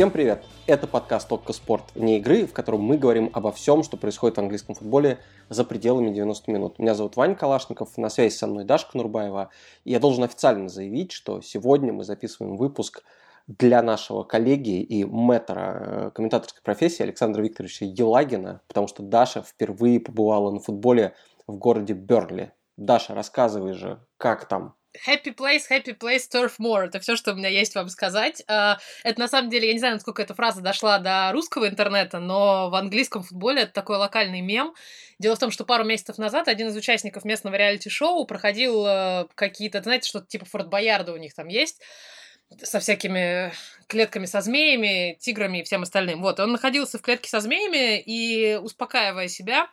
Всем привет! Это подкаст «Только спорт вне игры», в котором мы говорим обо всем, что происходит в английском футболе за пределами 90 минут. Меня зовут Ваня Калашников, на связи со мной Дашка Нурбаева. И я должен официально заявить, что сегодня мы записываем выпуск для нашего коллеги и мэтра э, комментаторской профессии Александра Викторовича Елагина, потому что Даша впервые побывала на футболе в городе Берли. Даша, рассказывай же, как там? Happy place, happy place, turf more. Это все, что у меня есть вам сказать. А, это на самом деле, я не знаю, насколько эта фраза дошла до русского интернета, но в английском футболе это такой локальный мем. Дело в том, что пару месяцев назад один из участников местного реалити-шоу проходил э, какие-то, знаете, что-то типа Форт Боярда у них там есть со всякими клетками со змеями, тиграми и всем остальным. Вот, он находился в клетке со змеями и, успокаивая себя,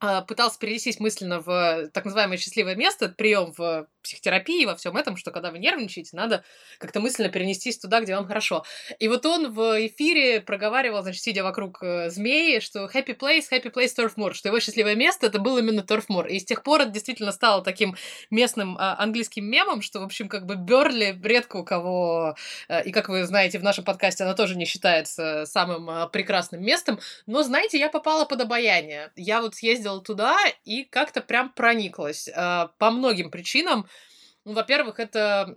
а, пытался перенестись мысленно в так называемое счастливое место, прием в психотерапии, во всем этом, что когда вы нервничаете, надо как-то мысленно перенестись туда, где вам хорошо. И вот он в эфире проговаривал, значит, сидя вокруг э, змеи, что happy place, happy place Turfmoor, что его счастливое место это был именно Turfmoor. И с тех пор это действительно стало таким местным а, английским мемом, что, в общем, как бы Берли редко у кого, а, и как вы знаете, в нашем подкасте она тоже не считается самым а, прекрасным местом, но, знаете, я попала под обаяние. Я вот съездила туда и как-то прям прониклась а, по многим причинам. Ну, во-первых, это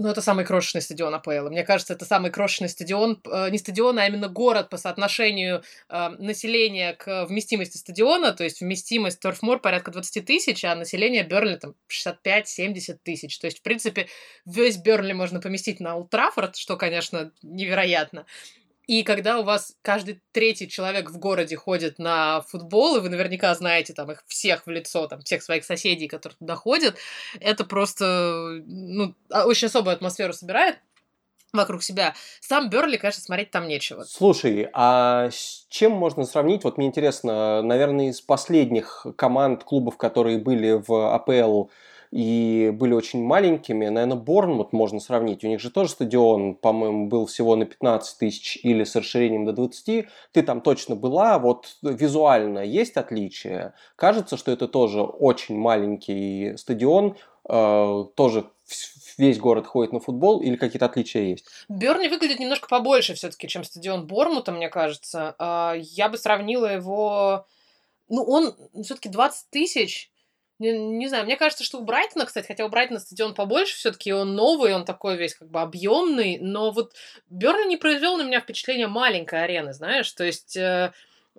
ну, это самый крошечный стадион АПЛ. Мне кажется, это самый крошечный стадион, э, не стадион, а именно город по соотношению э, населения к вместимости стадиона. То есть вместимость Торфмор порядка 20 тысяч, а население Берли там 65-70 тысяч. То есть, в принципе, весь Берли можно поместить на Ултрафорд, что, конечно, невероятно. И когда у вас каждый третий человек в городе ходит на футбол, и вы наверняка знаете там их всех в лицо, там всех своих соседей, которые туда ходят, это просто ну, а, очень особую атмосферу собирает вокруг себя. Сам Берли, конечно, смотреть там нечего. Слушай, а с чем можно сравнить? Вот мне интересно, наверное, из последних команд, клубов, которые были в АПЛ и были очень маленькими. Наверное, Борнмут можно сравнить. У них же тоже стадион, по-моему, был всего на 15 тысяч или с расширением до 20. Ты там точно была. Вот визуально есть отличия. Кажется, что это тоже очень маленький стадион, э, тоже весь город ходит на футбол или какие-то отличия есть? Берни выглядит немножко побольше все-таки, чем стадион Бормута, мне кажется. А, я бы сравнила его... Ну, он все-таки 20 тысяч, не, не знаю, мне кажется, что у Брайтона, кстати, хотя у Брайтона стадион побольше, все-таки он новый, он такой весь как бы объемный, но вот Бернли не произвел на меня впечатление маленькой арены, знаешь, то есть э,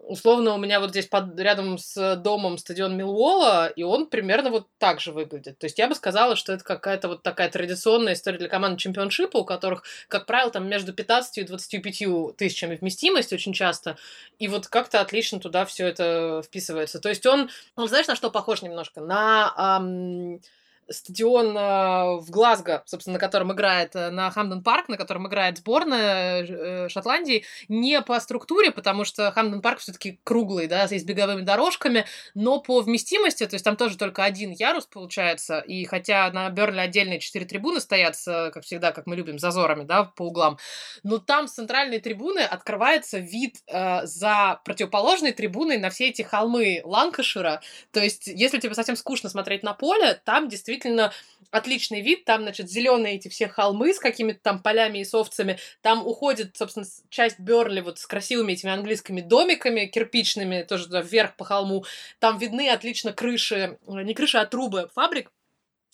условно у меня вот здесь под, рядом с домом стадион Миллуола, и он примерно вот так же выглядит. То есть я бы сказала, что это какая-то вот такая традиционная история для команд чемпионшипа, у которых, как правило, там между 15 и 25 тысячами вместимость очень часто, и вот как-то отлично туда все это вписывается. То есть он, он знаешь, на что похож немножко? На... Ам стадион э, в Глазго, собственно, на котором играет, э, на Хамден Парк, на котором играет сборная э, Шотландии, не по структуре, потому что Хамден Парк все-таки круглый, да, с беговыми дорожками, но по вместимости, то есть там тоже только один ярус получается, и хотя на Берли отдельные четыре трибуны стоят, как всегда, как мы любим, зазорами, да, по углам, но там с центральной трибуны открывается вид э, за противоположной трибуной на все эти холмы Ланкашира, то есть если тебе совсем скучно смотреть на поле, там действительно действительно отличный вид. Там, значит, зеленые эти все холмы с какими-то там полями и с овцами. Там уходит, собственно, часть Берли вот с красивыми этими английскими домиками кирпичными, тоже туда вверх по холму. Там видны отлично крыши, э, не крыши, а трубы фабрик.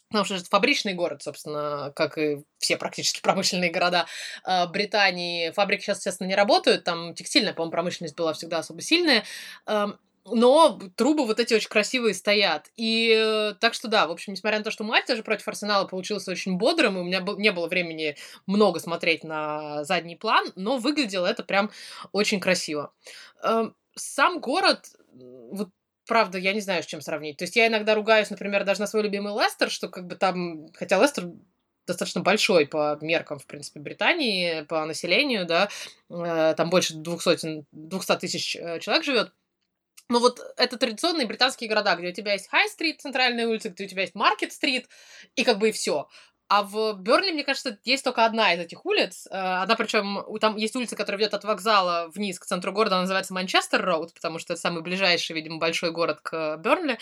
Потому что это фабричный город, собственно, как и все практически промышленные города э, Британии. Фабрики сейчас, естественно, не работают. Там текстильная, по-моему, промышленность была всегда особо сильная. Эм, но трубы вот эти очень красивые стоят. И э, так что да, в общем, несмотря на то, что матч даже против Арсенала получился очень бодрым, и у меня был, не было времени много смотреть на задний план, но выглядело это прям очень красиво. Э, сам город, вот правда, я не знаю, с чем сравнить. То есть я иногда ругаюсь, например, даже на свой любимый Лестер, что как бы там, хотя Лестер достаточно большой по меркам, в принципе, Британии, по населению, да, э, там больше 200, 200 тысяч э, человек живет, но вот это традиционные британские города, где у тебя есть Хай-стрит, центральная улица, где у тебя есть Маркет-стрит, и как бы и все. А в Берли, мне кажется, есть только одна из этих улиц. Э, одна, причем, там есть улица, которая ведет от вокзала вниз к центру города, она называется Манчестер Роуд, потому что это самый ближайший, видимо, большой город к Берли.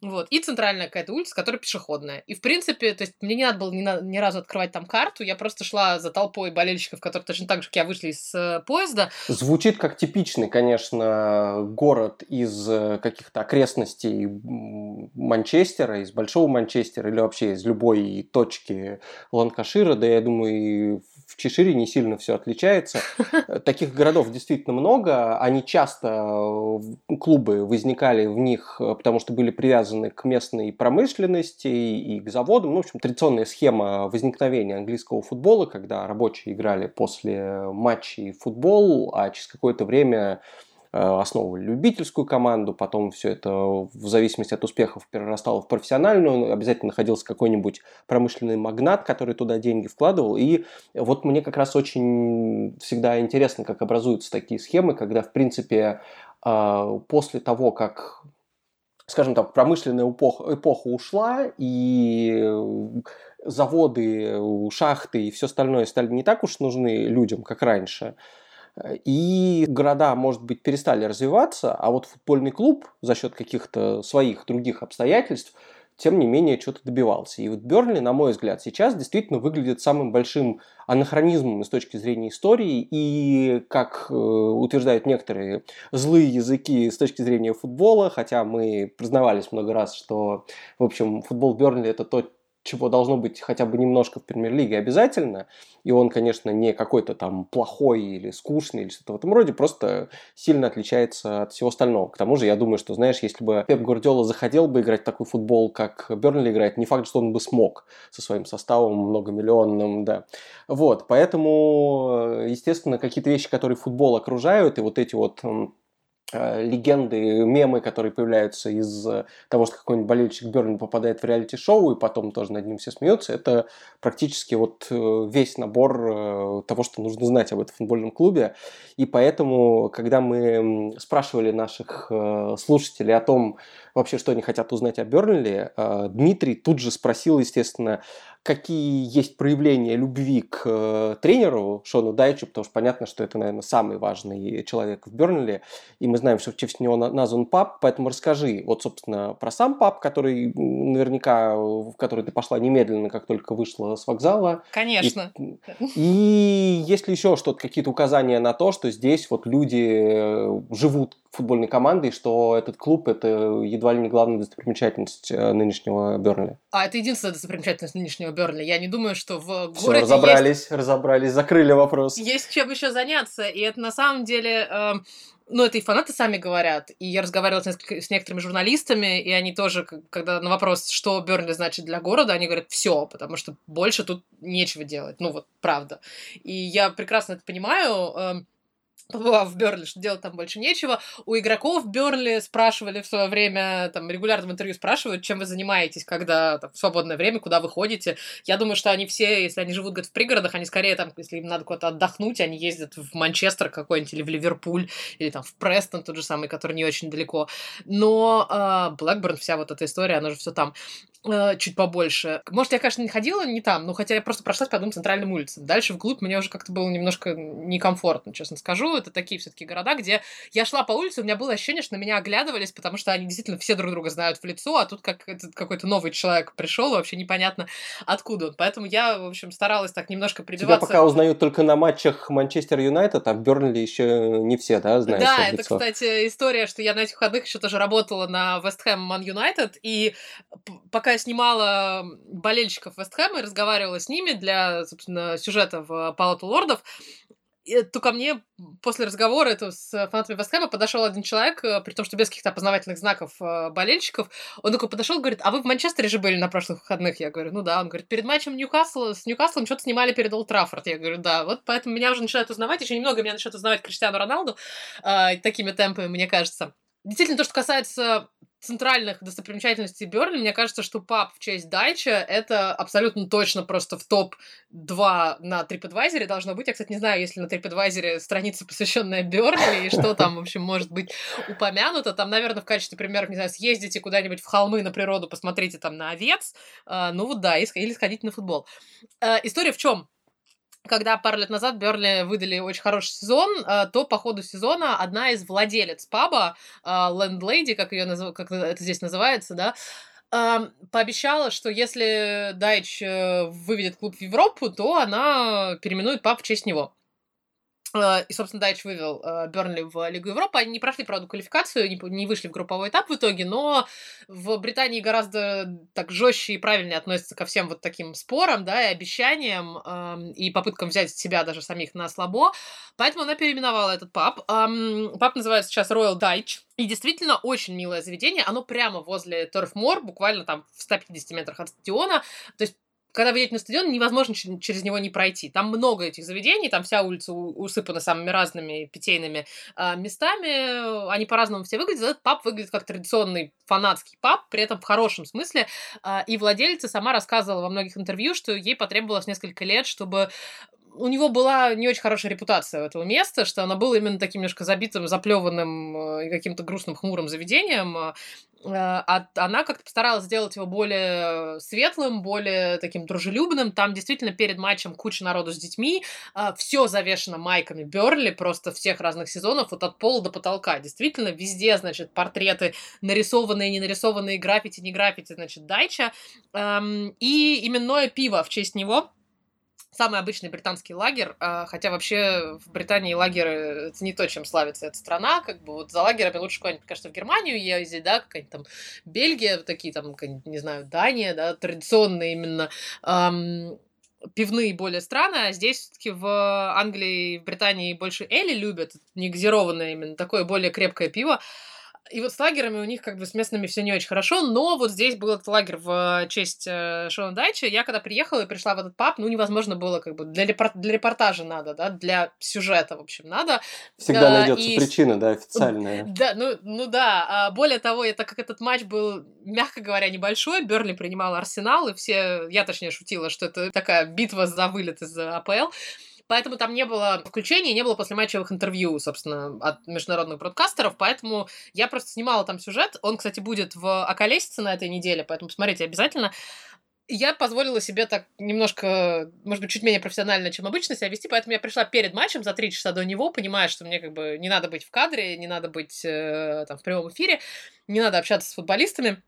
Вот. И центральная какая-то улица, которая пешеходная. И, в принципе, то есть мне не надо было ни, на, ни разу открывать там карту, я просто шла за толпой болельщиков, которые точно так же, как я, вышли из э, поезда. Звучит как типичный, конечно, город из э, каких-то окрестностей Манчестера, из Большого Манчестера или вообще из любой точки Ланкашира, да я думаю, и в Чешире не сильно все отличается. Таких городов действительно много. Они часто, э, клубы возникали в них, э, потому что были привязаны к местной промышленности и к заводам. Ну, в общем, традиционная схема возникновения английского футбола, когда рабочие играли после матчей в футбол, а через какое-то время основывали любительскую команду, потом все это в зависимости от успехов перерастало в профессиональную, обязательно находился какой-нибудь промышленный магнат, который туда деньги вкладывал. И вот мне как раз очень всегда интересно, как образуются такие схемы, когда, в принципе, э, после того, как скажем так, промышленная эпоха, эпоха ушла, и заводы, шахты и все остальное стали не так уж нужны людям, как раньше, и города, может быть, перестали развиваться, а вот футбольный клуб за счет каких-то своих других обстоятельств тем не менее что-то добивался. И вот Бернли, на мой взгляд, сейчас действительно выглядит самым большим анахронизмом с точки зрения истории и, как э, утверждают некоторые злые языки с точки зрения футбола, хотя мы признавались много раз, что, в общем, футбол Бернли это то, чего должно быть хотя бы немножко в премьер-лиге обязательно. И он, конечно, не какой-то там плохой или скучный или что-то в этом роде, просто сильно отличается от всего остального. К тому же, я думаю, что, знаешь, если бы Пеп Гвардиола захотел бы играть такой футбол, как Бернли играет, не факт, что он бы смог со своим составом многомиллионным, да. Вот, поэтому, естественно, какие-то вещи, которые футбол окружают, и вот эти вот легенды, мемы, которые появляются из того, что какой-нибудь болельщик Берн попадает в реалити-шоу, и потом тоже над ним все смеются, это практически вот э, весь набор э, того, что нужно знать об этом футбольном клубе. И поэтому, когда мы спрашивали наших слушателей о том, вообще, что они хотят узнать о Бернли, Дмитрий тут же спросил, естественно, какие есть проявления любви к э, тренеру Шону Дайчу, потому что понятно, что это, наверное, самый важный человек в Бернли, и мы знаем, что в честь него назван пап, поэтому расскажи вот, собственно, про сам пап, который наверняка, в который ты пошла немедленно, как только вышла с вокзала. Конечно. И, и есть ли еще что-то, какие-то указания на то, что здесь вот люди э, живут футбольной командой, что этот клуб это едва ли не главная достопримечательность э, нынешнего Бернли. А это единственная достопримечательность нынешнего Бернли. Я не думаю, что в городе Все, разобрались, есть... разобрались, закрыли вопрос. Есть чем еще заняться, и это на самом деле... Э, ну, это и фанаты сами говорят. И я разговаривала с, несколько, с некоторыми журналистами, и они тоже, когда на вопрос, что Бернли значит для города, они говорят, все, потому что больше тут нечего делать. Ну, вот, правда. И я прекрасно это понимаю. Э, побывав в Берли, что делать там больше нечего. У игроков Берли спрашивали в свое время, там, регулярно в интервью спрашивают, чем вы занимаетесь, когда там, в свободное время, куда вы ходите. Я думаю, что они все, если они живут где-то в пригородах, они скорее там, если им надо куда-то отдохнуть, они ездят в Манчестер какой-нибудь или в Ливерпуль, или там в Престон тот же самый, который не очень далеко. Но э, Блэкберн, вся вот эта история, она же все там э, чуть побольше. Может, я, конечно, не ходила не там, но хотя я просто прошлась по двум центральным улицам. Дальше вглубь мне уже как-то было немножко некомфортно, честно скажу это такие все-таки города, где я шла по улице, у меня было ощущение, что на меня оглядывались, потому что они действительно все друг друга знают в лицо, а тут как какой-то новый человек пришел, вообще непонятно откуда он. Поэтому я, в общем, старалась так немножко прибиваться. Тебя пока узнают только на матчах Манчестер Юнайтед, а в Бернли еще не все, да, знают? Да, это, лицо. кстати, история, что я на этих выходных еще тоже работала на Вест Хэм Ман Юнайтед, и пока я снимала болельщиков Вест Хэма и разговаривала с ними для, собственно, сюжета в Палату Лордов, то ко мне после разговора это с фанатами Вестхэма подошел один человек, э, при том, что без каких-то опознавательных знаков э, болельщиков, он такой подошел, говорит, а вы в Манчестере же были на прошлых выходных? Я говорю, ну да. Он говорит, перед матчем Ньюкасла с Ньюкаслом что-то снимали перед Олд Траффорд. Я говорю, да. Вот поэтому меня уже начинают узнавать, еще немного меня начинают узнавать Криштиану Роналду э, такими темпами, мне кажется. Действительно, то, что касается центральных достопримечательностей Берли, мне кажется, что паб в честь Дайча это абсолютно точно просто в топ-2 на TripAdvisor должно быть. Я, кстати, не знаю, если на TripAdvisor страница, посвященная Берли, и что там, в общем, может быть упомянуто. Там, наверное, в качестве примеров, не знаю, съездите куда-нибудь в холмы на природу, посмотрите там на овец. А, ну вот да, или сходите на футбол. А, история в чем? Когда пару лет назад Берли выдали очень хороший сезон, э, то по ходу сезона одна из владелец паба, лендлейди, как ее назов... как это здесь называется, да, пообещала, что если Дайч э, выведет клуб в Европу, то она переименует паб в честь него. И, собственно, Дайч вывел э, Бернли в Лигу Европы. Они не прошли, правда, квалификацию, не вышли в групповой этап в итоге, но в Британии гораздо так жестче и правильнее относятся ко всем вот таким спорам, да, и обещаниям, и попыткам взять себя даже самих на слабо. Поэтому она переименовала этот паб. Паб называется сейчас Royal Дайч. И действительно очень милое заведение. Оно прямо возле Торфмор, буквально там в 150 метрах от стадиона. То есть когда вы едете на стадион, невозможно через него не пройти. Там много этих заведений, там вся улица усыпана самыми разными питейными э, местами. Они по-разному все выглядят. Этот паб выглядит как традиционный фанатский паб, при этом в хорошем смысле. Э, и владелица сама рассказывала во многих интервью, что ей потребовалось несколько лет, чтобы у него была не очень хорошая репутация у этого места, что оно было именно таким немножко забитым, заплеванным э, и каким-то грустным, хмурым заведением. Э, а она как-то постаралась сделать его более светлым, более таким дружелюбным. Там действительно перед матчем куча народу с детьми. Э, Все завешено майками Берли, просто всех разных сезонов, вот от пола до потолка. Действительно, везде, значит, портреты, нарисованные, не нарисованные, граффити, не граффити, значит, Дайча. Эм, и именное пиво в честь него – самый обычный британский лагерь, а, хотя вообще в Британии лагеры это не то, чем славится эта страна, как бы вот за лагерями лучше куда-нибудь, кажется, в Германию ездить, да, какая-нибудь там Бельгия, такие там, не знаю, Дания, да, традиционные именно эм, пивные более страны, а здесь все-таки в Англии в Британии больше Эли любят, не газированное именно, такое более крепкое пиво, и вот с лагерами у них как бы с местными все не очень хорошо, но вот здесь был этот лагерь в честь э, Шона Дайча. Я когда приехала и пришла в этот паб, ну, невозможно было как бы для, репор- для репортажа надо, да, для сюжета, в общем, надо. Всегда а, найдется и... причина, да, официальная. Да, ну, ну да. А, более того, так как этот матч был, мягко говоря, небольшой, Берли принимал Арсенал, и все, я точнее шутила, что это такая битва за вылет из АПЛ. Поэтому там не было включений, не было послематчевых интервью, собственно, от международных бродкастеров, поэтому я просто снимала там сюжет. Он, кстати, будет в Околесице на этой неделе, поэтому посмотрите обязательно. Я позволила себе так немножко, может быть, чуть менее профессионально, чем обычно себя вести, поэтому я пришла перед матчем за три часа до него, понимая, что мне как бы не надо быть в кадре, не надо быть э, там в прямом эфире, не надо общаться с футболистами.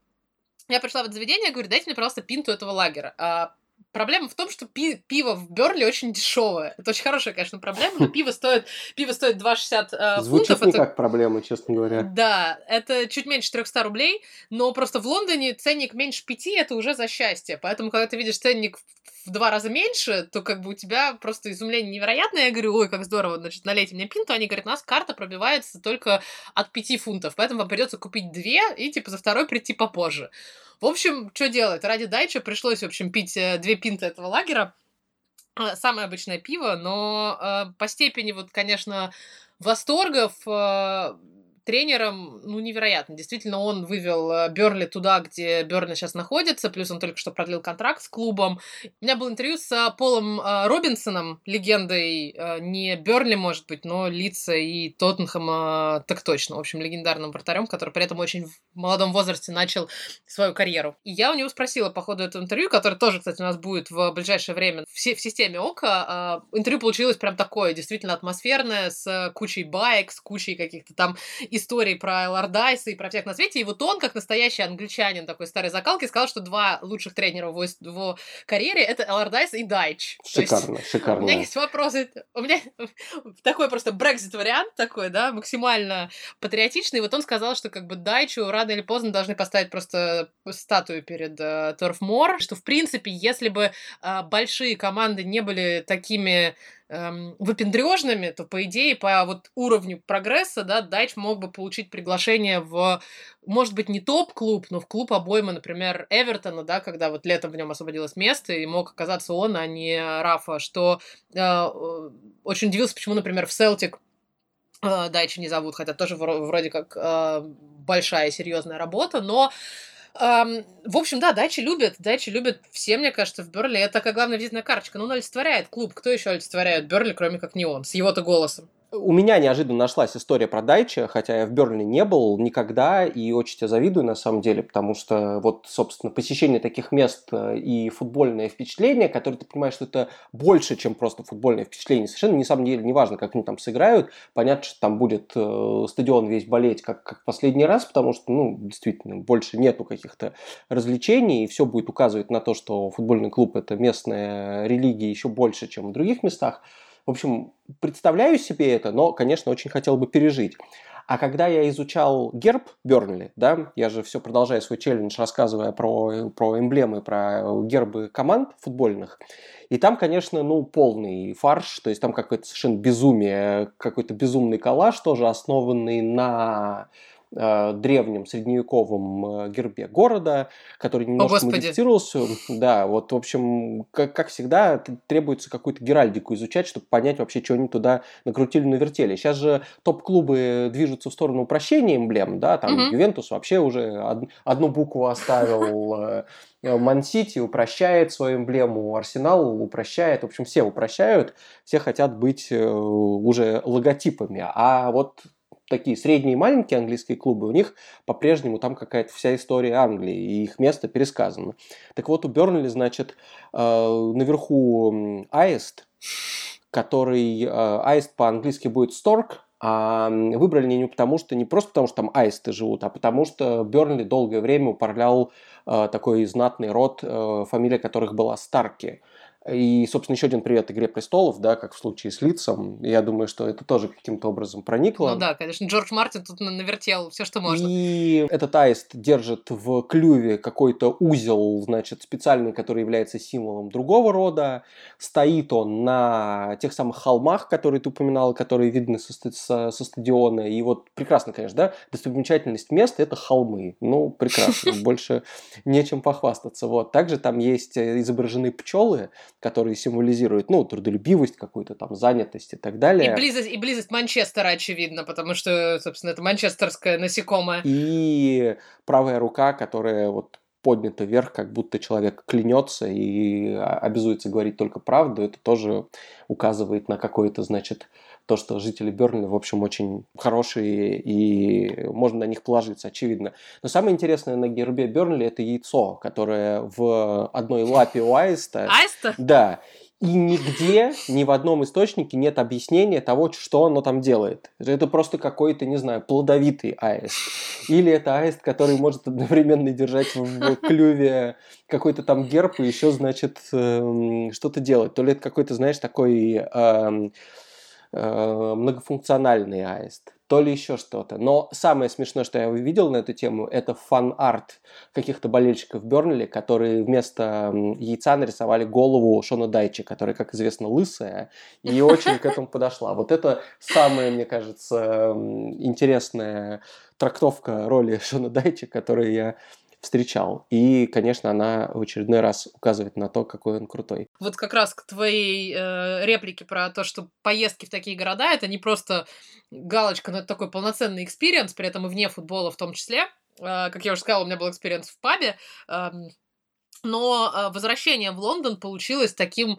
Я пришла в это заведение, говорю, дайте мне, пожалуйста, пинту этого лагеря. А Проблема в том, что пи- пиво в Берли очень дешевое. Это очень хорошая, конечно, проблема, но пиво стоит, пиво стоит 2,60 э, Звучит фунтов. не это... как проблема, честно говоря. Да, это чуть меньше 300 рублей, но просто в Лондоне ценник меньше 5, это уже за счастье. Поэтому, когда ты видишь ценник в два раза меньше, то как бы у тебя просто изумление невероятное. Я говорю, ой, как здорово, значит, налейте мне пинту. Они говорят, у нас карта пробивается только от 5 фунтов, поэтому вам придется купить две и, типа, за второй прийти попозже. В общем, что делать? Ради дайча пришлось, в общем, пить э, две пинты этого лагера. Э, самое обычное пиво, но э, по степени, вот, конечно, восторгов тренером, ну, невероятно. Действительно, он вывел э, Берли туда, где Берли сейчас находится, плюс он только что продлил контракт с клубом. У меня был интервью с э, Полом э, Робинсоном, легендой не Берли, может быть, но Лица и Тоттенхэма так точно. В общем, легендарным вратарем, который при этом очень в молодом возрасте начал свою карьеру. И я у него спросила по ходу этого интервью, которое тоже, кстати, у нас будет в ближайшее время в, в системе ОКО, интервью получилось прям такое, действительно атмосферное, с кучей байк, с кучей каких-то там историй про Лордайса и про всех на свете. И вот он, как настоящий англичанин такой старой закалки, сказал, что два лучших тренера в его, карьере — это Лордайс и Дайч. Шикарно, есть, шикарно. У меня есть вопросы. У меня такой просто Брекзит-вариант такой, да, максимально патриотичный. Вот он сказал, что как бы Дайчу рано или поздно должны поставить просто статую перед uh, Торфмор, что, в принципе, если бы uh, большие команды не были такими эм, выпендрежными, то, по идее, по вот уровню прогресса, да, Дайч мог бы получить приглашение в, может быть, не топ-клуб, но в клуб обойма, например, Эвертона, да, когда вот летом в нем освободилось место, и мог оказаться он, а не Рафа, что э, очень удивился, почему, например, в Селтик э, Дайча не зовут, хотя тоже вроде как э, большая серьезная работа, но Um, в общем, да, дачи любят, дачи любят все, мне кажется, в Берли. Это такая главная визитная карточка. Но он олицетворяет клуб. Кто еще олицетворяет Берли, кроме как не он, с его-то голосом? У меня неожиданно нашлась история про Дайча, хотя я в Бернли не был никогда и очень тебе завидую на самом деле, потому что вот, собственно, посещение таких мест э, и футбольное впечатление, которое ты понимаешь, что это больше, чем просто футбольное впечатление, совершенно на самом деле не важно, как они там сыграют, понятно, что там будет э, стадион весь болеть как, как последний раз, потому что, ну, действительно, больше нету каких-то развлечений, и все будет указывать на то, что футбольный клуб это местная религия еще больше, чем в других местах. В общем, представляю себе это, но, конечно, очень хотел бы пережить. А когда я изучал герб Бернли, да, я же все продолжаю свой челлендж, рассказывая про, про эмблемы, про гербы команд футбольных, и там, конечно, ну, полный фарш, то есть там какое-то совершенно безумие, какой-то безумный коллаж тоже, основанный на э, древнем средневековом э, гербе города, который немножко О, модифицировался. Да, вот, в общем, как, как всегда, требуется какую-то геральдику изучать, чтобы понять вообще, что они туда накрутили, навертели. Сейчас же топ-клубы движутся в сторону упрощения эмблем, да, там угу. Ювентус вообще уже од, одну букву оставил, э, Ман-Сити упрощает свою эмблему, Арсенал упрощает, в общем, все упрощают, все хотят быть уже логотипами. А вот такие средние и маленькие английские клубы, у них по-прежнему там какая-то вся история Англии, и их место пересказано. Так вот, у Бернли, значит, э, наверху аист, который... Э, аист по-английски будет stork, а выбрали не потому, что не просто потому, что там аисты живут, а потому что Бернли долгое время управлял э, такой знатный род, фамилия которых была Старки. И, собственно, еще один привет «Игре престолов», да, как в случае с Лицом. Я думаю, что это тоже каким-то образом проникло. Ну да, конечно, Джордж Мартин тут навертел все, что можно. И этот аист держит в клюве какой-то узел, значит, специальный, который является символом другого рода. Стоит он на тех самых холмах, которые ты упоминал, которые видны со, со, со стадиона. И вот прекрасно, конечно, да, достопримечательность места – это холмы. Ну, прекрасно, больше нечем похвастаться. Вот. Также там есть изображены пчелы, которые символизируют, ну, трудолюбивость какую-то там, занятость и так далее. И близость, и близость Манчестера, очевидно, потому что, собственно, это манчестерское насекомое. И правая рука, которая вот поднята вверх, как будто человек клянется и обязуется говорить только правду, это тоже указывает на какое-то, значит, то, что жители Бернли, в общем, очень хорошие, и можно на них положиться, очевидно. Но самое интересное на гербе Бернли – это яйцо, которое в одной лапе у аиста. Аиста? Да. И нигде, ни в одном источнике нет объяснения того, что оно там делает. Это просто какой-то, не знаю, плодовитый аист. Или это аист, который может одновременно держать в клюве какой-то там герб и еще, значит, эм, что-то делать. То ли это какой-то, знаешь, такой эм, Э, многофункциональный аист, то ли еще что-то. Но самое смешное, что я увидел на эту тему, это фан-арт каких-то болельщиков Бернли, которые вместо яйца нарисовали голову Шона Дайчи, которая, как известно, лысая, и очень к этому подошла. Вот это самая, мне кажется, интересная трактовка роли Шона Дайчи, которую я встречал. И, конечно, она в очередной раз указывает на то, какой он крутой. Вот как раз к твоей э, реплике про то, что поездки в такие города это не просто галочка, но это такой полноценный experience, при этом и вне футбола в том числе. Э, как я уже сказала, у меня был experience в пабе. Э, но возвращение в Лондон получилось таким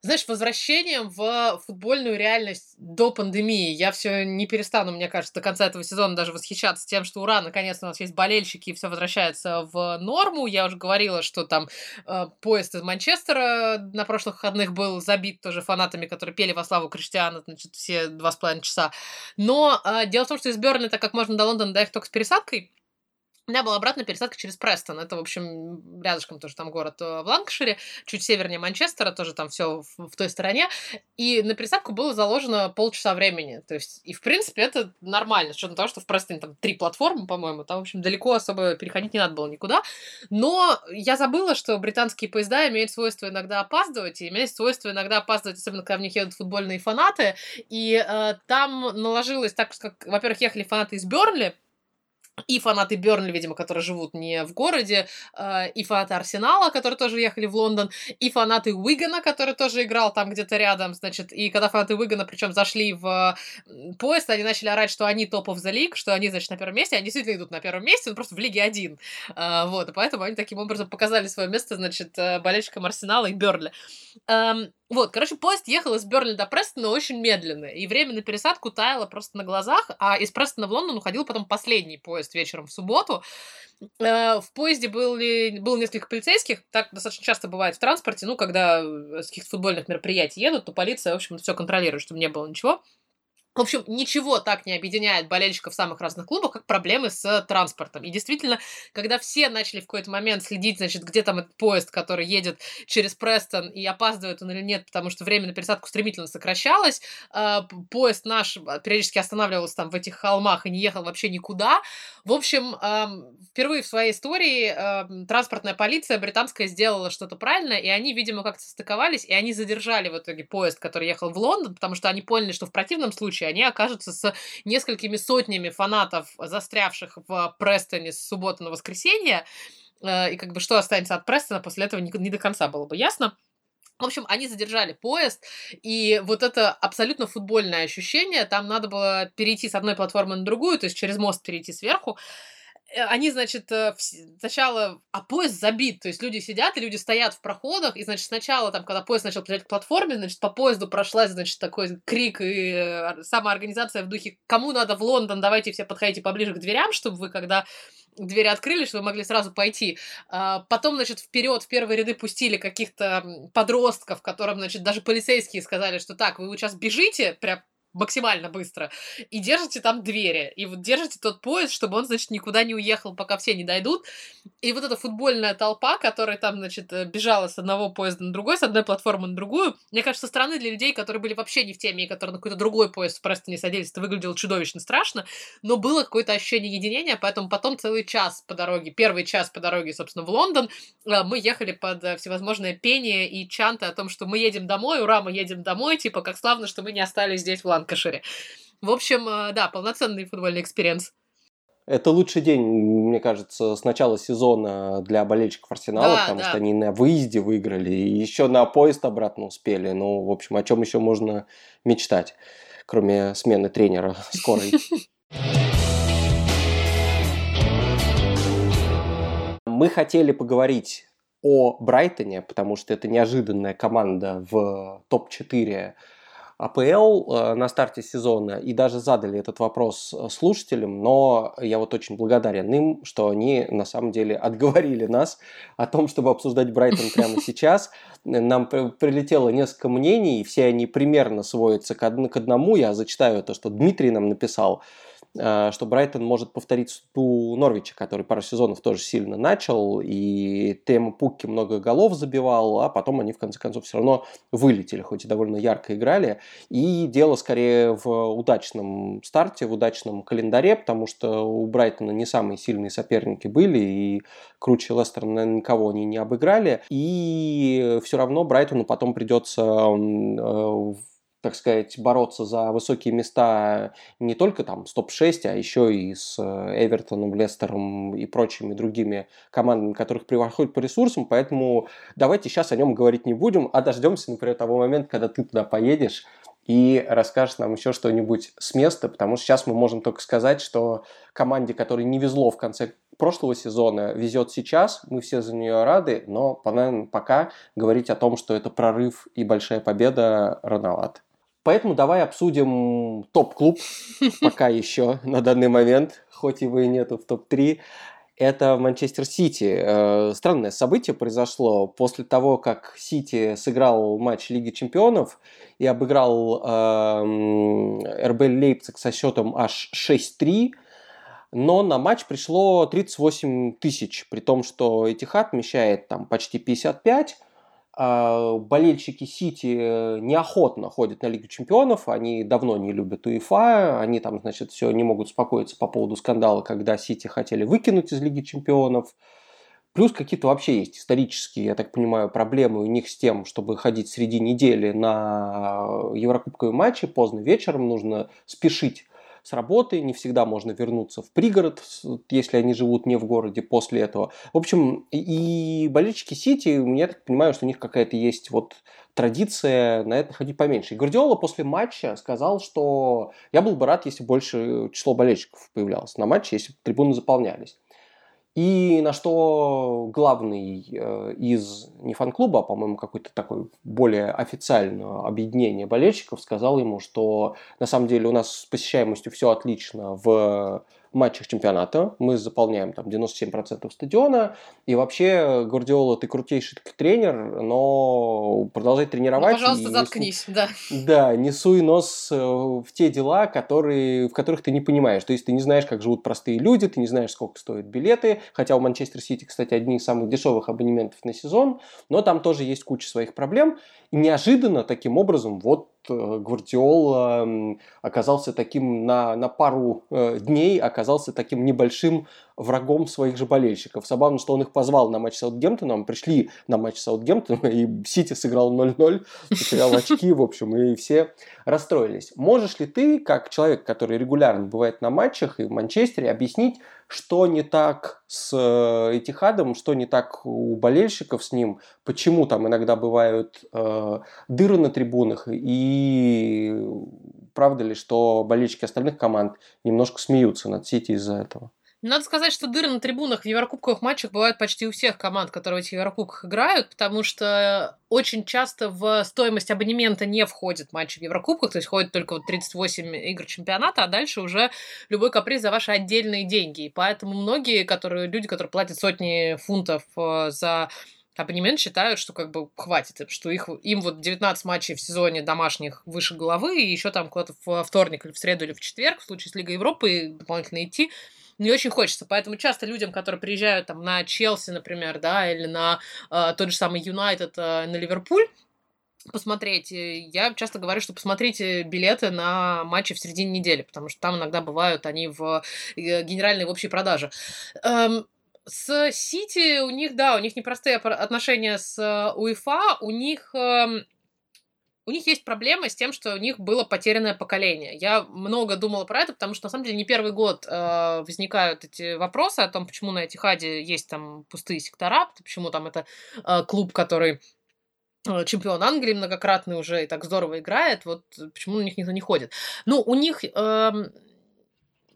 знаешь, возвращением в футбольную реальность до пандемии. Я все не перестану, мне кажется, до конца этого сезона даже восхищаться тем, что ура, наконец-то у нас есть болельщики, и все возвращается в норму. Я уже говорила, что там э, поезд из Манчестера на прошлых выходных был забит тоже фанатами, которые пели во славу Криштиану, значит, все два с половиной часа. Но э, дело в том, что из Берли, так как можно до Лондона доехать только с пересадкой, у меня была обратная пересадка через Престон. Это, в общем, рядышком тоже там город э, в Ланкашире, чуть севернее Манчестера, тоже там все в, в той стороне. И на пересадку было заложено полчаса времени. То есть, и в принципе, это нормально, с учетом того, что в Престоне там три платформы, по-моему, там, в общем, далеко особо переходить не надо было никуда. Но я забыла, что британские поезда имеют свойство иногда опаздывать, и имеют свойство иногда опаздывать, особенно когда в них едут футбольные фанаты. И э, там наложилось так, как, во-первых, ехали фанаты из Бернли, и фанаты Бернли, видимо, которые живут не в городе, э, и фанаты Арсенала, которые тоже ехали в Лондон, и фанаты Уигана, который тоже играл там где-то рядом, значит, и когда фанаты Уигана, причем зашли в поезд, они начали орать, что они топ of the league, что они, значит, на первом месте, они действительно идут на первом месте, но просто в Лиге 1, э, вот, и поэтому они таким образом показали свое место, значит, э, болельщикам Арсенала и Бернли. Вот, короче, поезд ехал из Берли до Престона очень медленно, и время на пересадку таяло просто на глазах, а из Престона в Лондон уходил потом последний поезд вечером в субботу. Э, в поезде были, было несколько полицейских, так достаточно часто бывает в транспорте, ну, когда с каких-то футбольных мероприятий едут, то полиция, в общем, все контролирует, чтобы не было ничего. В общем, ничего так не объединяет болельщиков самых разных клубов, как проблемы с транспортом. И действительно, когда все начали в какой-то момент следить, значит, где там этот поезд, который едет через Престон, и опаздывает он или нет, потому что время на пересадку стремительно сокращалось, э, поезд наш периодически останавливался там в этих холмах и не ехал вообще никуда. В общем, впервые в своей истории транспортная полиция британская сделала что-то правильно, и они, видимо, как-то состыковались, и они задержали в итоге поезд, который ехал в Лондон, потому что они поняли, что в противном случае они окажутся с несколькими сотнями фанатов, застрявших в Престоне с субботы на воскресенье, э, и как бы что останется от Престона после этого не, не до конца было бы ясно. В общем, они задержали поезд, и вот это абсолютно футбольное ощущение, там надо было перейти с одной платформы на другую, то есть через мост перейти сверху, они, значит, э, сначала, а поезд забит, то есть люди сидят, и люди стоят в проходах, и, значит, сначала, там, когда поезд начал приезжать к платформе, значит, по поезду прошла, значит, такой крик и э, самоорганизация в духе «Кому надо в Лондон? Давайте все подходите поближе к дверям, чтобы вы, когда двери открыли, чтобы вы могли сразу пойти. А, потом, значит, вперед в первые ряды пустили каких-то подростков, которым, значит, даже полицейские сказали, что так, вы сейчас бежите, прям максимально быстро, и держите там двери, и вот держите тот поезд, чтобы он, значит, никуда не уехал, пока все не дойдут. И вот эта футбольная толпа, которая там, значит, э, бежала с одного поезда на другой, с одной платформы на другую, мне кажется, со стороны для людей, которые были вообще не в теме, и которые на какой-то другой поезд просто не садились, это выглядело чудовищно страшно, но было какое-то ощущение единения, поэтому потом целый час по дороге, первый час по дороге, собственно, в Лондон, э, мы ехали под э, всевозможные пение и чанты о том, что мы едем домой, ура, мы едем домой, типа, как славно, что мы не остались здесь в Лан Ланкашире. В общем, э, да, полноценный футбольный experience. Это лучший день, мне кажется, с начала сезона для болельщиков Арсенала, да, потому да. что они на выезде выиграли и еще на поезд обратно успели. Ну, в общем, о чем еще можно мечтать, кроме смены тренера скорой. Мы хотели поговорить о Брайтоне, потому что это неожиданная команда в топ-4 АПЛ э, на старте сезона и даже задали этот вопрос э, слушателям, но я вот очень благодарен им, что они на самом деле отговорили нас о том, чтобы обсуждать Брайтон прямо сейчас. Нам прилетело несколько мнений, все они примерно сводятся к одному. Я зачитаю то, что Дмитрий нам написал. Э, что Брайтон может повторить судьбу Норвича, который пару сезонов тоже сильно начал, и Тема Пукки много голов забивал, а потом они в конце концов все равно вылетели, хоть и довольно ярко играли. И дело скорее в удачном старте, в удачном календаре, потому что у Брайтона не самые сильные соперники были, и круче Лестера, никого они не обыграли. И все равно Брайтону потом придется так сказать, бороться за высокие места не только там с топ-6, а еще и с э, Эвертоном, Лестером и прочими другими командами, которых превосходят по ресурсам, поэтому давайте сейчас о нем говорить не будем, а дождемся, например, того момента, когда ты туда поедешь и расскажешь нам еще что-нибудь с места, потому что сейчас мы можем только сказать, что команде, которой не везло в конце прошлого сезона, везет сейчас, мы все за нее рады, но, наверное, пока говорить о том, что это прорыв и большая победа, рановато. Поэтому давай обсудим топ-клуб, пока еще на данный момент, хоть его и нету в топ-3. Это Манчестер Сити. Э, странное событие произошло после того, как Сити сыграл матч Лиги Чемпионов и обыграл э, РБ Лейпциг со счетом аж 6-3. Но на матч пришло 38 тысяч, при том, что Этихад вмещает там почти 55, а, болельщики Сити э, неохотно ходят на Лигу Чемпионов, они давно не любят УЕФА, они там, значит, все не могут успокоиться по поводу скандала, когда Сити хотели выкинуть из Лиги Чемпионов. Плюс какие-то вообще есть исторические, я так понимаю, проблемы у них с тем, чтобы ходить среди недели на Еврокубковые матчи поздно вечером, нужно спешить с работы, не всегда можно вернуться в пригород, если они живут не в городе после этого. В общем, и болельщики Сити, я так понимаю, что у них какая-то есть вот традиция на это ходить поменьше. И Гвардиола после матча сказал, что я был бы рад, если больше число болельщиков появлялось на матче, если трибуны заполнялись. И на что главный э, из не фан-клуба, а, по-моему, какой-то такой более официальное объединение болельщиков сказал ему, что на самом деле у нас с посещаемостью все отлично в матчах чемпионата. Мы заполняем там 97% стадиона. И вообще, Гвардиола, ты крутейший тренер, но продолжай тренировать. Ну, пожалуйста, заткнись, да. Да, не суй нос э, в те дела, которые, в которых ты не понимаешь. То есть ты не знаешь, как живут простые люди, ты не знаешь, сколько стоят билеты. Хотя у Манчестер Сити, кстати, одни из самых дешевых абонементов на сезон. Но там тоже есть куча своих проблем. И неожиданно таким образом вот э, Гвардиола оказался таким на, на пару э, дней, оказался таким небольшим врагом своих же болельщиков. Забавно, что он их позвал на матч с Саутгемптоном, пришли на матч с Саутгемптоном, и Сити сыграл 0-0, потерял очки, в общем, и все расстроились. Можешь ли ты, как человек, который регулярно бывает на матчах и в Манчестере, объяснить, что не так с э, Этихадом, что не так у болельщиков с ним, почему там иногда бывают э, дыры на трибунах, и правда ли, что болельщики остальных команд немножко смеются над Сити из-за этого? Надо сказать, что дыры на трибунах в еврокубковых матчах бывают почти у всех команд, которые в этих еврокубках играют, потому что очень часто в стоимость абонемента не входит матчи в еврокубках, то есть ходит только вот 38 игр чемпионата, а дальше уже любой каприз за ваши отдельные деньги. И поэтому многие, которые, люди, которые платят сотни фунтов э, за абонемент считают, что как бы хватит, что их, им вот 19 матчей в сезоне домашних выше головы, и еще там куда-то в вторник или в среду или в четверг, в случае с Лигой Европы, дополнительно идти, не очень хочется. Поэтому часто людям, которые приезжают там на Челси, например, да, или на э, тот же самый Юнайтед, э, на Ливерпуль, посмотреть. Я часто говорю, что посмотрите билеты на матчи в середине недели, потому что там иногда бывают они в э, генеральной в общей продаже. Эм, с Сити у них, да, у них непростые отношения с э, УЕФА, у них эм, у них есть проблема с тем, что у них было потерянное поколение. Я много думала про это, потому что на самом деле не первый год э, возникают эти вопросы о том, почему на Этихаде есть там пустые сектора, почему там это э, клуб, который э, чемпион Англии многократный уже и так здорово играет, вот почему на них никто не ходит. Ну, у них э,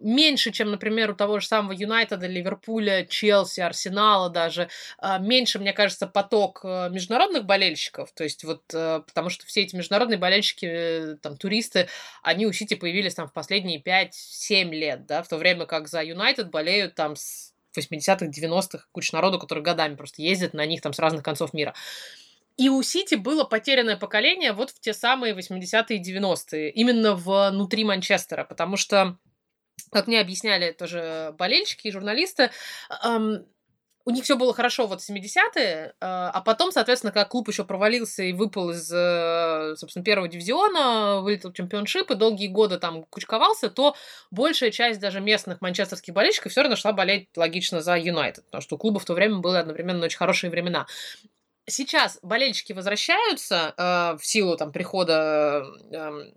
меньше, чем, например, у того же самого Юнайтеда, Ливерпуля, Челси, Арсенала даже, а, меньше, мне кажется, поток э, международных болельщиков, то есть вот э, потому что все эти международные болельщики, э, там, туристы, они у Сити появились там в последние 5-7 лет, да, в то время как за Юнайтед болеют там с 80-х, 90-х куча народу, который годами просто ездит на них там с разных концов мира. И у Сити было потерянное поколение вот в те самые 80-е и 90-е, именно внутри Манчестера, потому что как мне объясняли тоже болельщики и журналисты, эм, у них все было хорошо вот в 70-е, э, а потом, соответственно, когда клуб еще провалился и выпал из, э, собственно, первого дивизиона, вылетел в чемпионшип и долгие годы там кучковался, то большая часть даже местных манчестерских болельщиков все равно шла болеть логично за Юнайтед, потому что у клуба в то время были одновременно очень хорошие времена. Сейчас болельщики возвращаются э, в силу там прихода э,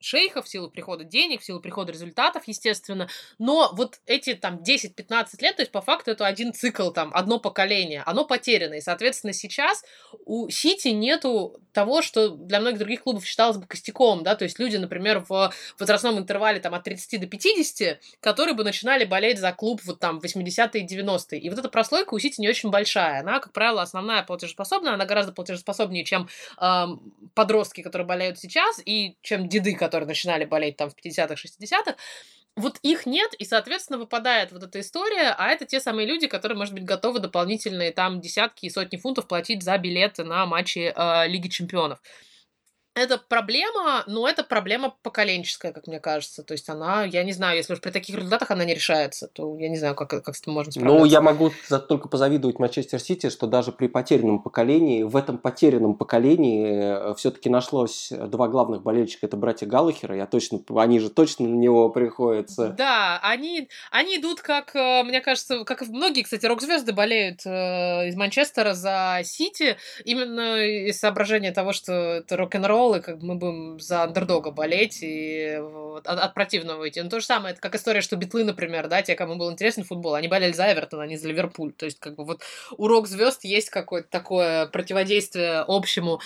шейхов, в силу прихода денег, в силу прихода результатов, естественно. Но вот эти там 10-15 лет, то есть по факту это один цикл, там, одно поколение, оно потеряно. И, соответственно, сейчас у Сити нету того, что для многих других клубов считалось бы костяком, да, то есть люди, например, в возрастном интервале там от 30 до 50, которые бы начинали болеть за клуб вот там 80-е и 90-е. И вот эта прослойка у Сити не очень большая. Она, как правило, основная платежеспособная, она гораздо платежеспособнее, чем э, подростки, которые болеют сейчас, и чем деды, которые которые начинали болеть там в 50-х, 60-х, вот их нет, и, соответственно, выпадает вот эта история, а это те самые люди, которые, может быть, готовы дополнительные там десятки и сотни фунтов платить за билеты на матчи э, Лиги Чемпионов это проблема, но это проблема поколенческая, как мне кажется. То есть она, я не знаю, если уж при таких результатах она не решается, то я не знаю, как, как с этим можно справиться. Ну, я могу только позавидовать Манчестер Сити, что даже при потерянном поколении, в этом потерянном поколении э, все-таки нашлось два главных болельщика, это братья Галлахера, я точно, они же точно на него приходятся. Да, они, они идут как, э, мне кажется, как и многие, кстати, рок-звезды болеют э, из Манчестера за Сити, именно из соображения того, что это рок-н-ролл, ролл, и как мы будем за андердога болеть и вот, от, от противного выйти. Ну, то же самое, это как история, что битлы, например, да, те, кому был интересен футбол, они болели за Эвертон, а не за Ливерпуль. То есть, как бы вот урок звезд есть какое-то такое противодействие общему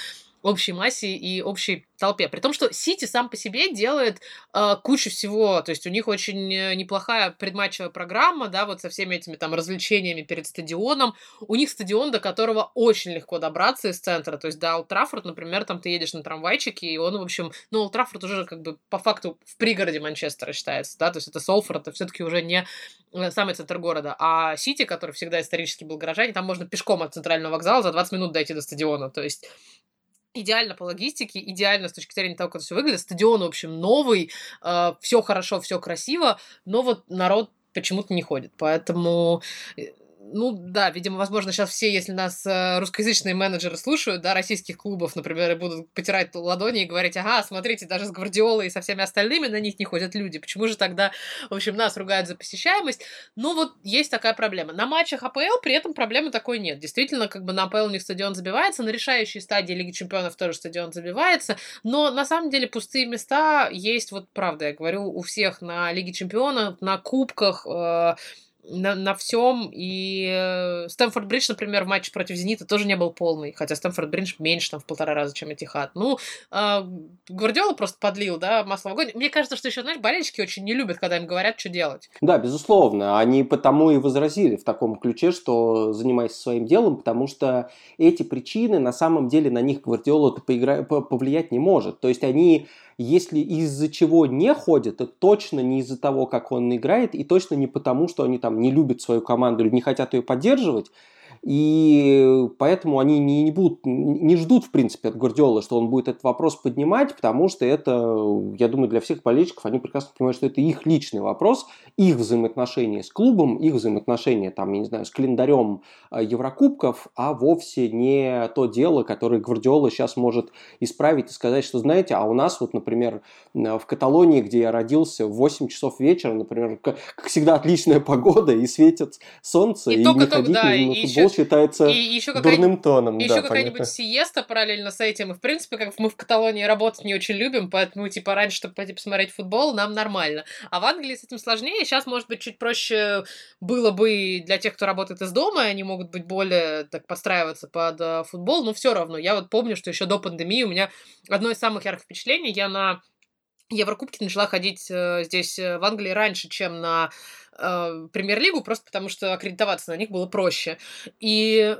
общей массе и общей толпе. При том, что Сити сам по себе делает э, кучу всего. То есть у них очень э, неплохая предматчевая программа, да, вот со всеми этими там развлечениями перед стадионом. У них стадион, до которого очень легко добраться из центра. То есть до Олтрафорд, например, там ты едешь на трамвайчике, и он, в общем, ну, Олтрафорд уже как бы по факту в пригороде Манчестера считается, да, то есть это Солфорд, это все-таки уже не э, самый центр города, а Сити, который всегда исторически был горожане, там можно пешком от центрального вокзала за 20 минут дойти до стадиона. То есть идеально по логистике, идеально с точки зрения того, как это все выглядит. Стадион, в общем, новый, э, все хорошо, все красиво, но вот народ почему-то не ходит. Поэтому э, ну да, видимо, возможно, сейчас все, если нас э, русскоязычные менеджеры слушают, да, российских клубов, например, будут потирать ладони и говорить, ага, смотрите, даже с Гвардиолой и со всеми остальными на них не ходят люди. Почему же тогда, в общем, нас ругают за посещаемость? Ну вот есть такая проблема. На матчах АПЛ при этом проблемы такой нет. Действительно, как бы на АПЛ у них стадион забивается, на решающей стадии Лиги Чемпионов тоже стадион забивается, но на самом деле пустые места есть, вот правда, я говорю, у всех на Лиге Чемпионов, на кубках, э, на, на всем. И э, Стэнфорд Бридж, например, в матче против Зенита тоже не был полный, хотя Стэнфорд Бридж меньше там в полтора раза, чем Этихад. Ну, э, Гвардиола просто подлил, да, масло в огонь. Мне кажется, что еще, знаешь, болельщики очень не любят, когда им говорят, что делать. Да, безусловно. Они потому и возразили в таком ключе, что занимайся своим делом, потому что эти причины, на самом деле, на них Гвардиола повлиять не может. То есть они если из-за чего не ходят, то точно не из-за того, как он играет, и точно не потому, что они там не любят свою команду или не хотят ее поддерживать, и поэтому они не, не, будут, не ждут, в принципе, от Гвардиолы, что он будет этот вопрос поднимать, потому что это, я думаю, для всех болельщиков, они прекрасно понимают, что это их личный вопрос, их взаимоотношения с клубом, их взаимоотношения, там, я не знаю, с календарем э, Еврокубков, а вовсе не то дело, которое Гвардиола сейчас может исправить и сказать, что, знаете, а у нас вот, например, в Каталонии, где я родился, в 8 часов вечера, например, как, всегда отличная погода, и светит солнце, и, и не ходить да, на футбол считается и еще дурным тоном. Еще да, какая-нибудь сиеста параллельно с этим. И, в принципе, как мы в Каталонии работать не очень любим, поэтому, типа, раньше, чтобы пойти посмотреть футбол, нам нормально. А в Англии с этим сложнее. Сейчас, может быть, чуть проще было бы для тех, кто работает из дома, и они могут быть более так подстраиваться под э, футбол, но все равно. Я вот помню, что еще до пандемии у меня одно из самых ярких впечатлений, я на Еврокубки начала ходить э, здесь, э, в Англии, раньше, чем на э, премьер-лигу, просто потому что аккредитоваться на них было проще. И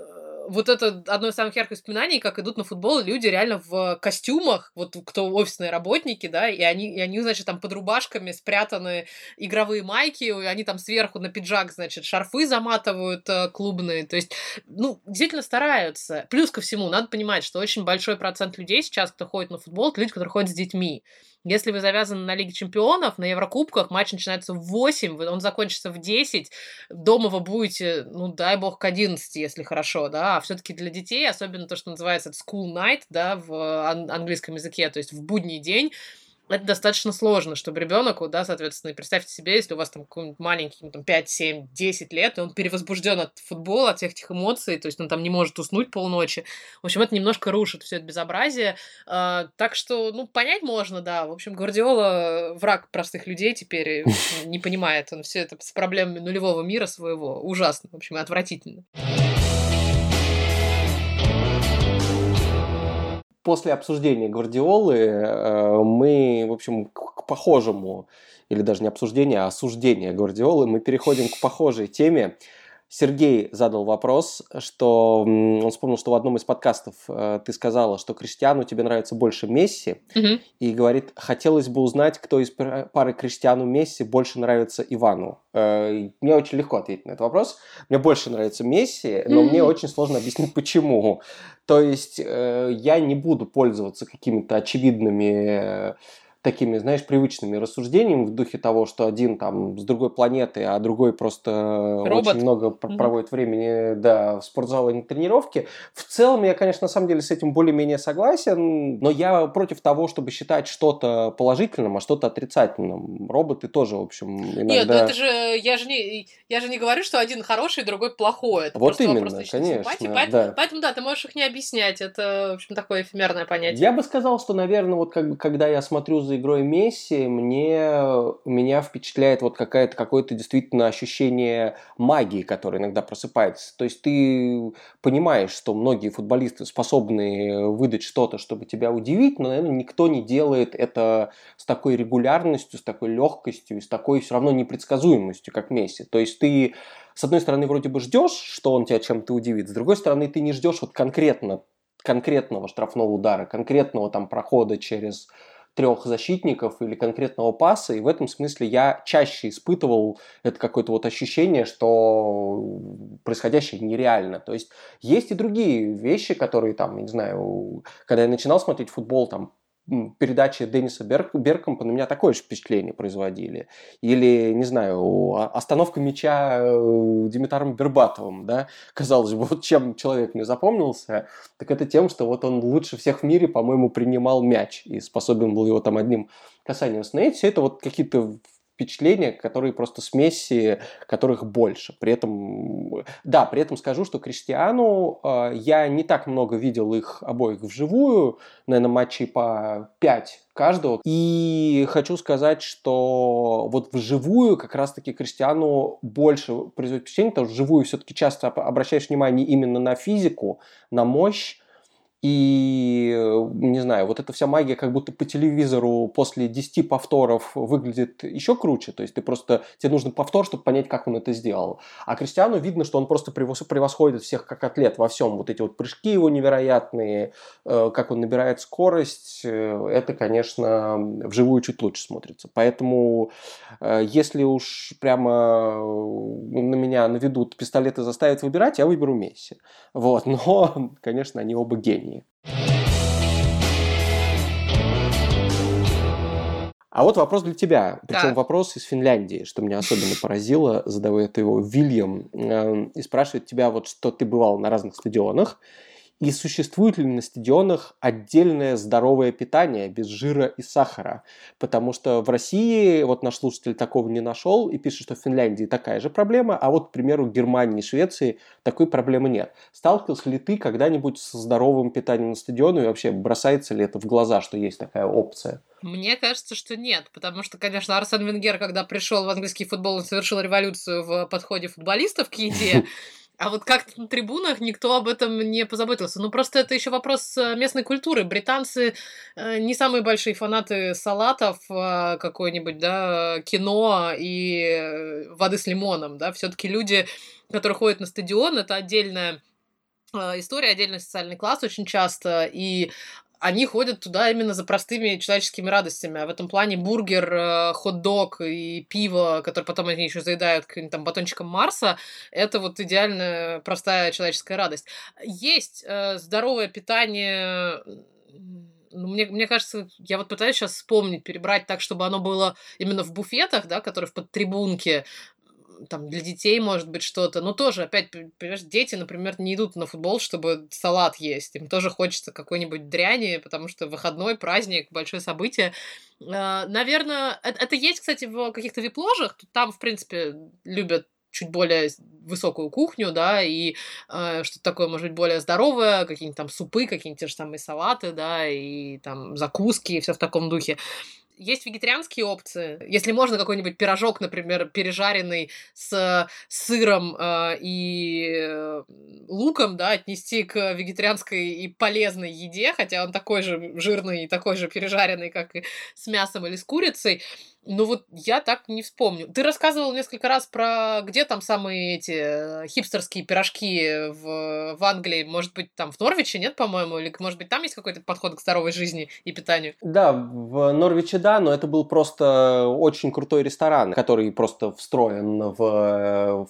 вот это одно из самых ярких воспоминаний, как идут на футбол люди реально в костюмах, вот кто офисные работники, да, и они, и они, значит, там под рубашками спрятаны игровые майки, и они там сверху на пиджак, значит, шарфы заматывают э, клубные, то есть, ну, действительно стараются. Плюс ко всему, надо понимать, что очень большой процент людей сейчас, кто ходит на футбол, это люди, которые ходят с детьми. Если вы завязаны на Лиге Чемпионов, на Еврокубках, матч начинается в 8, он закончится в 10, дома вы будете, ну, дай бог, к 11, если хорошо, да, а все таки для детей, особенно то, что называется school night, да, в английском языке, то есть в будний день, это достаточно сложно, чтобы ребенок, да, соответственно, представьте себе, если у вас там какой-нибудь маленький, там, 5, 7, 10 лет, и он перевозбужден от футбола, от всех этих эмоций, то есть он там не может уснуть полночи. В общем, это немножко рушит все это безобразие. А, так что, ну, понять можно, да. В общем, Гвардиола враг простых людей теперь не понимает. Он все это с проблемами нулевого мира своего. Ужасно, в общем, отвратительно. После обсуждения Гвардиолы э, мы, в общем, к похожему, или даже не обсуждения, а осуждения Гвардиолы, мы переходим к похожей теме. Сергей задал вопрос, что он вспомнил, что в одном из подкастов э, ты сказала, что Криштиану тебе нравится больше Месси, угу. и говорит, хотелось бы узнать, кто из пары Криштиану Месси больше нравится Ивану. Э, мне очень легко ответить на этот вопрос. Мне больше нравится Месси, но угу. мне очень сложно объяснить, почему. То есть э, я не буду пользоваться какими-то очевидными такими, знаешь, привычными рассуждениями в духе того, что один там с другой планеты, а другой просто Робот. очень много mm-hmm. проводит времени, да, в спортзале на тренировке. В целом я, конечно, на самом деле с этим более-менее согласен, но я против того, чтобы считать что-то положительным, а что-то отрицательным. Роботы тоже, в общем, иногда... Нет, ну это же, я же не, я же не говорю, что один хороший, другой плохой. Это вот именно, конечно. Поэтому, да. поэтому, да, ты можешь их не объяснять. Это, в общем, такое эфемерное понятие. Я бы сказал, что, наверное, вот как, когда я смотрю за за игрой Месси, мне, меня впечатляет вот какая-то, какое-то действительно ощущение магии, которое иногда просыпается. То есть ты понимаешь, что многие футболисты способны выдать что-то, чтобы тебя удивить, но, наверное, никто не делает это с такой регулярностью, с такой легкостью и с такой все равно непредсказуемостью, как Месси. То есть ты с одной стороны, вроде бы ждешь, что он тебя чем-то удивит, с другой стороны, ты не ждешь вот конкретно конкретного штрафного удара, конкретного там прохода через трех защитников или конкретного паса, и в этом смысле я чаще испытывал это какое-то вот ощущение, что происходящее нереально. То есть есть и другие вещи, которые там, не знаю, когда я начинал смотреть футбол, там передачи Денниса Берк, Беркомпа на меня такое же впечатление производили. Или, не знаю, остановка мяча э, Димитром Бербатовым, да, казалось бы, вот чем человек мне запомнился, так это тем, что вот он лучше всех в мире, по-моему, принимал мяч и способен был его там одним касанием остановить. Все это вот какие-то впечатления, которые просто смеси, которых больше. При этом, да, при этом скажу, что Криштиану э, я не так много видел их обоих вживую, наверное, матчей по 5 каждого. И хочу сказать, что вот вживую как раз-таки Криштиану больше производит впечатление, потому что вживую все-таки часто обращаешь внимание именно на физику, на мощь, и, э, не знаю, вот эта вся магия как будто по телевизору после 10 повторов выглядит еще круче. То есть ты просто, тебе нужен повтор, чтобы понять, как он это сделал. А Кристиану видно, что он просто превосходит всех как атлет во всем. Вот эти вот прыжки его невероятные, э, как он набирает скорость, э, это, конечно, вживую чуть лучше смотрится. Поэтому, если уж прямо на меня наведут пистолет и заставят выбирать, я выберу Месси. Вот. Но, конечно, они оба гении. А вот вопрос для тебя. Причем да. вопрос из Финляндии, что меня особенно поразило. Задавает его Вильям. Эм, и спрашивает тебя, вот что ты бывал на разных стадионах. И существует ли на стадионах отдельное здоровое питание без жира и сахара? Потому что в России, вот наш слушатель такого не нашел и пишет, что в Финляндии такая же проблема, а вот, к примеру, в Германии и Швеции такой проблемы нет. Сталкивался ли ты когда-нибудь со здоровым питанием на стадионе и вообще бросается ли это в глаза, что есть такая опция? Мне кажется, что нет, потому что, конечно, Арсен Венгер, когда пришел в английский футбол, он совершил революцию в подходе футболистов к еде. А вот как на трибунах никто об этом не позаботился. Ну, просто это еще вопрос э, местной культуры. Британцы э, не самые большие фанаты салатов, э, какой-нибудь, да, кино и воды с лимоном, да. Все-таки люди, которые ходят на стадион, это отдельная история, отдельный социальный класс очень часто, и они ходят туда именно за простыми человеческими радостями. А в этом плане бургер, э, хот-дог и пиво, которое потом они еще заедают каким-то там батончиком Марса, это вот идеальная простая человеческая радость. Есть э, здоровое питание ну, мне, мне кажется, я вот пытаюсь сейчас вспомнить, перебрать так, чтобы оно было именно в буфетах, да, которые в подтрибунке, там для детей может быть что-то. Но тоже, опять, понимаешь, дети, например, не идут на футбол, чтобы салат есть. Им тоже хочется какой-нибудь дряни, потому что выходной, праздник, большое событие. А, наверное, это есть, кстати, в каких-то вип-ложах. Там, в принципе, любят чуть более высокую кухню, да, и э, что-то такое, может быть, более здоровое, какие-нибудь там супы, какие-нибудь те же самые салаты, да, и там закуски, и все в таком духе. Есть вегетарианские опции. Если можно какой-нибудь пирожок, например, пережаренный с сыром э, и э, луком, да, отнести к вегетарианской и полезной еде, хотя он такой же жирный и такой же пережаренный, как и с мясом или с курицей, ну вот я так не вспомню. Ты рассказывал несколько раз про где там самые эти э, хипстерские пирожки в, в Англии. Может быть, там в Норвиче, нет, по-моему? Или, может быть, там есть какой-то подход к здоровой жизни и питанию? Да, в Норвиче да, но это был просто очень крутой ресторан, который просто встроен в, в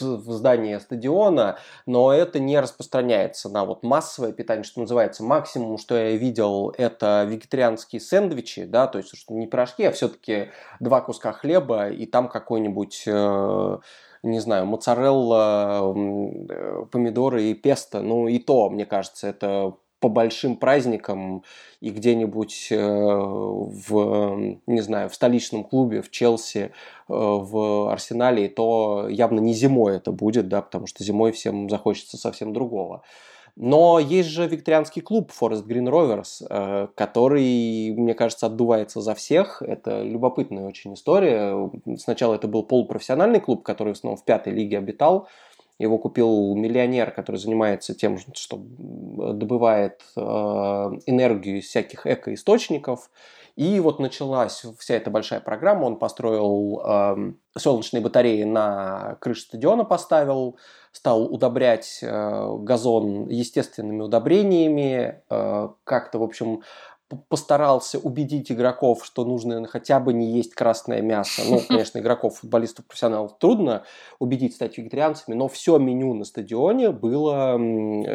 в здание стадиона, но это не распространяется на вот массовое питание, что называется. Максимум, что я видел, это вегетарианские сэндвичи, да, то есть что не пирожки, а все-таки два куска хлеба и там какой-нибудь э, не знаю, моцарелла, э, помидоры и песто. Ну и то, мне кажется, это по большим праздникам и где-нибудь э, в, не знаю, в столичном клубе, в Челси, э, в Арсенале, то явно не зимой это будет, да, потому что зимой всем захочется совсем другого. Но есть же викторианский клуб Forest Green Rovers, который, мне кажется, отдувается за всех. Это любопытная очень история. Сначала это был полупрофессиональный клуб, который в основном в пятой лиге обитал. Его купил миллионер, который занимается тем, что добывает э, энергию из всяких экоисточников. И вот началась вся эта большая программа. Он построил э, солнечные батареи на крыше стадиона, поставил, стал удобрять э, газон естественными удобрениями, э, как-то, в общем, постарался убедить игроков, что нужно хотя бы не есть красное мясо. Ну, конечно, игроков, футболистов, профессионалов трудно убедить стать вегетарианцами, но все меню на стадионе было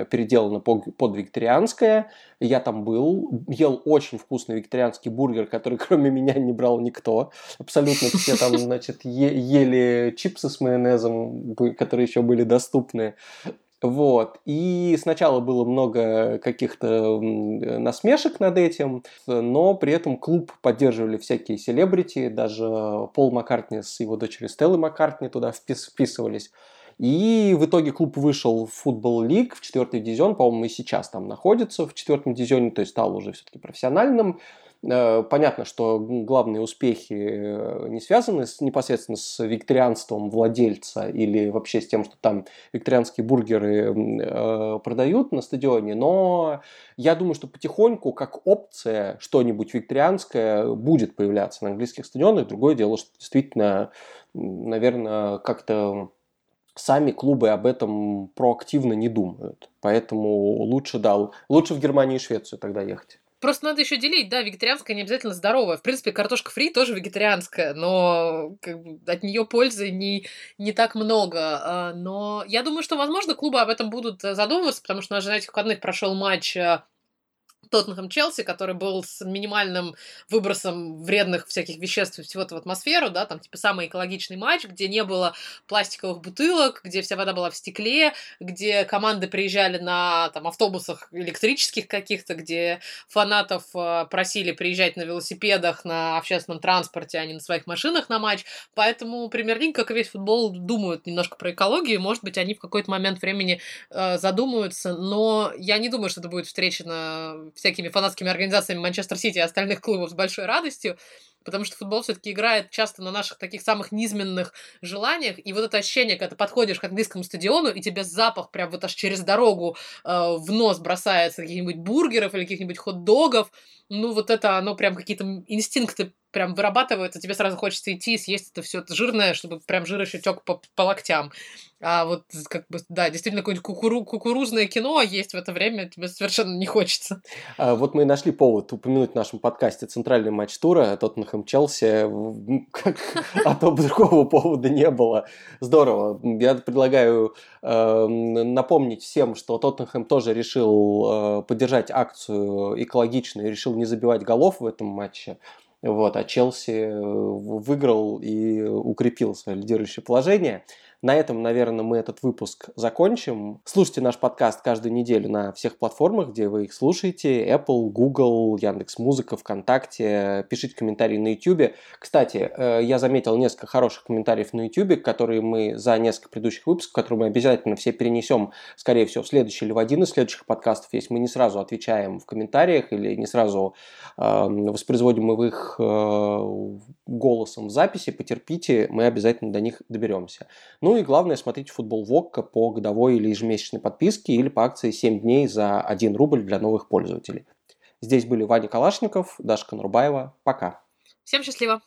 переделано под вегетарианское. Я там был, ел очень вкусный вегетарианский бургер, который кроме меня не брал никто. Абсолютно все там, значит, ели чипсы с майонезом, которые еще были доступны. Вот. И сначала было много каких-то насмешек над этим, но при этом клуб поддерживали всякие селебрити, даже Пол Маккартни с его дочерью Стеллой Маккартни туда вписывались. И в итоге клуб вышел в футбол лиг в четвертый дивизион, по-моему, и сейчас там находится в четвертом дивизионе, то есть стал уже все-таки профессиональным. Э, понятно, что главные успехи э, не связаны с, непосредственно с викторианством владельца или вообще с тем, что там викторианские бургеры э, продают на стадионе, но я думаю, что потихоньку, как опция, что-нибудь викторианское будет появляться на английских стадионах. Другое дело, что действительно, наверное, как-то сами клубы об этом проактивно не думают. Поэтому лучше, да, лучше в Германию и Швецию тогда ехать. Просто надо еще делить, да, вегетарианское не обязательно здоровое. В принципе, картошка фри тоже вегетарианская, но как бы, от нее пользы не, не так много. А, но я думаю, что, возможно, клубы об этом будут задумываться, потому что на этих выходных прошел матч а, Тоттенхэм Челси, который был с минимальным выбросом вредных всяких веществ и всего-то в атмосферу, да, там типа самый экологичный матч, где не было пластиковых бутылок, где вся вода была в стекле, где команды приезжали на там автобусах электрических каких-то, где фанатов э, просили приезжать на велосипедах, на общественном транспорте, а не на своих машинах на матч. Поэтому премьер-лиг, как и весь футбол, думают немножко про экологию, может быть, они в какой-то момент времени э, задумаются, но я не думаю, что это будет встречено всякими фанатскими организациями Манчестер Сити и остальных клубов с большой радостью, потому что футбол все-таки играет часто на наших таких самых низменных желаниях, и вот это ощущение, когда ты подходишь к английскому стадиону, и тебе запах прям вот аж через дорогу э, в нос бросается каких-нибудь бургеров или каких-нибудь хот-догов, ну вот это оно прям какие-то инстинкты прям вырабатывается, тебе сразу хочется идти и съесть это все жирное, чтобы прям жир еще тек по, по локтям. А вот, как бы, да, действительно, какое-нибудь кукуру, кукурузное кино есть в это время тебе совершенно не хочется. А, вот мы и нашли повод упомянуть в нашем подкасте центральный матч тура Тоттенхэм Челси. А то другого повода не было. Здорово. Я предлагаю э, напомнить всем, что Тоттенхэм тоже решил э, поддержать акцию экологичную, решил не забивать голов в этом матче. Вот, а Челси э, выиграл и укрепил свое лидирующее положение. На этом, наверное, мы этот выпуск закончим. Слушайте наш подкаст каждую неделю на всех платформах, где вы их слушаете. Apple, Google, Яндекс Музыка, ВКонтакте. Пишите комментарии на YouTube. Кстати, э, я заметил несколько хороших комментариев на YouTube, которые мы за несколько предыдущих выпусков, которые мы обязательно все перенесем, скорее всего, в следующий или в один из следующих подкастов, если мы не сразу отвечаем в комментариях или не сразу э, воспроизводим их э, голосом в записи, потерпите, мы обязательно до них доберемся. Ну и главное, смотрите футбол Вокка по годовой или ежемесячной подписке или по акции 7 дней за 1 рубль для новых пользователей. Здесь были Ваня Калашников, Даша Конурбаева. Пока. Всем счастливо.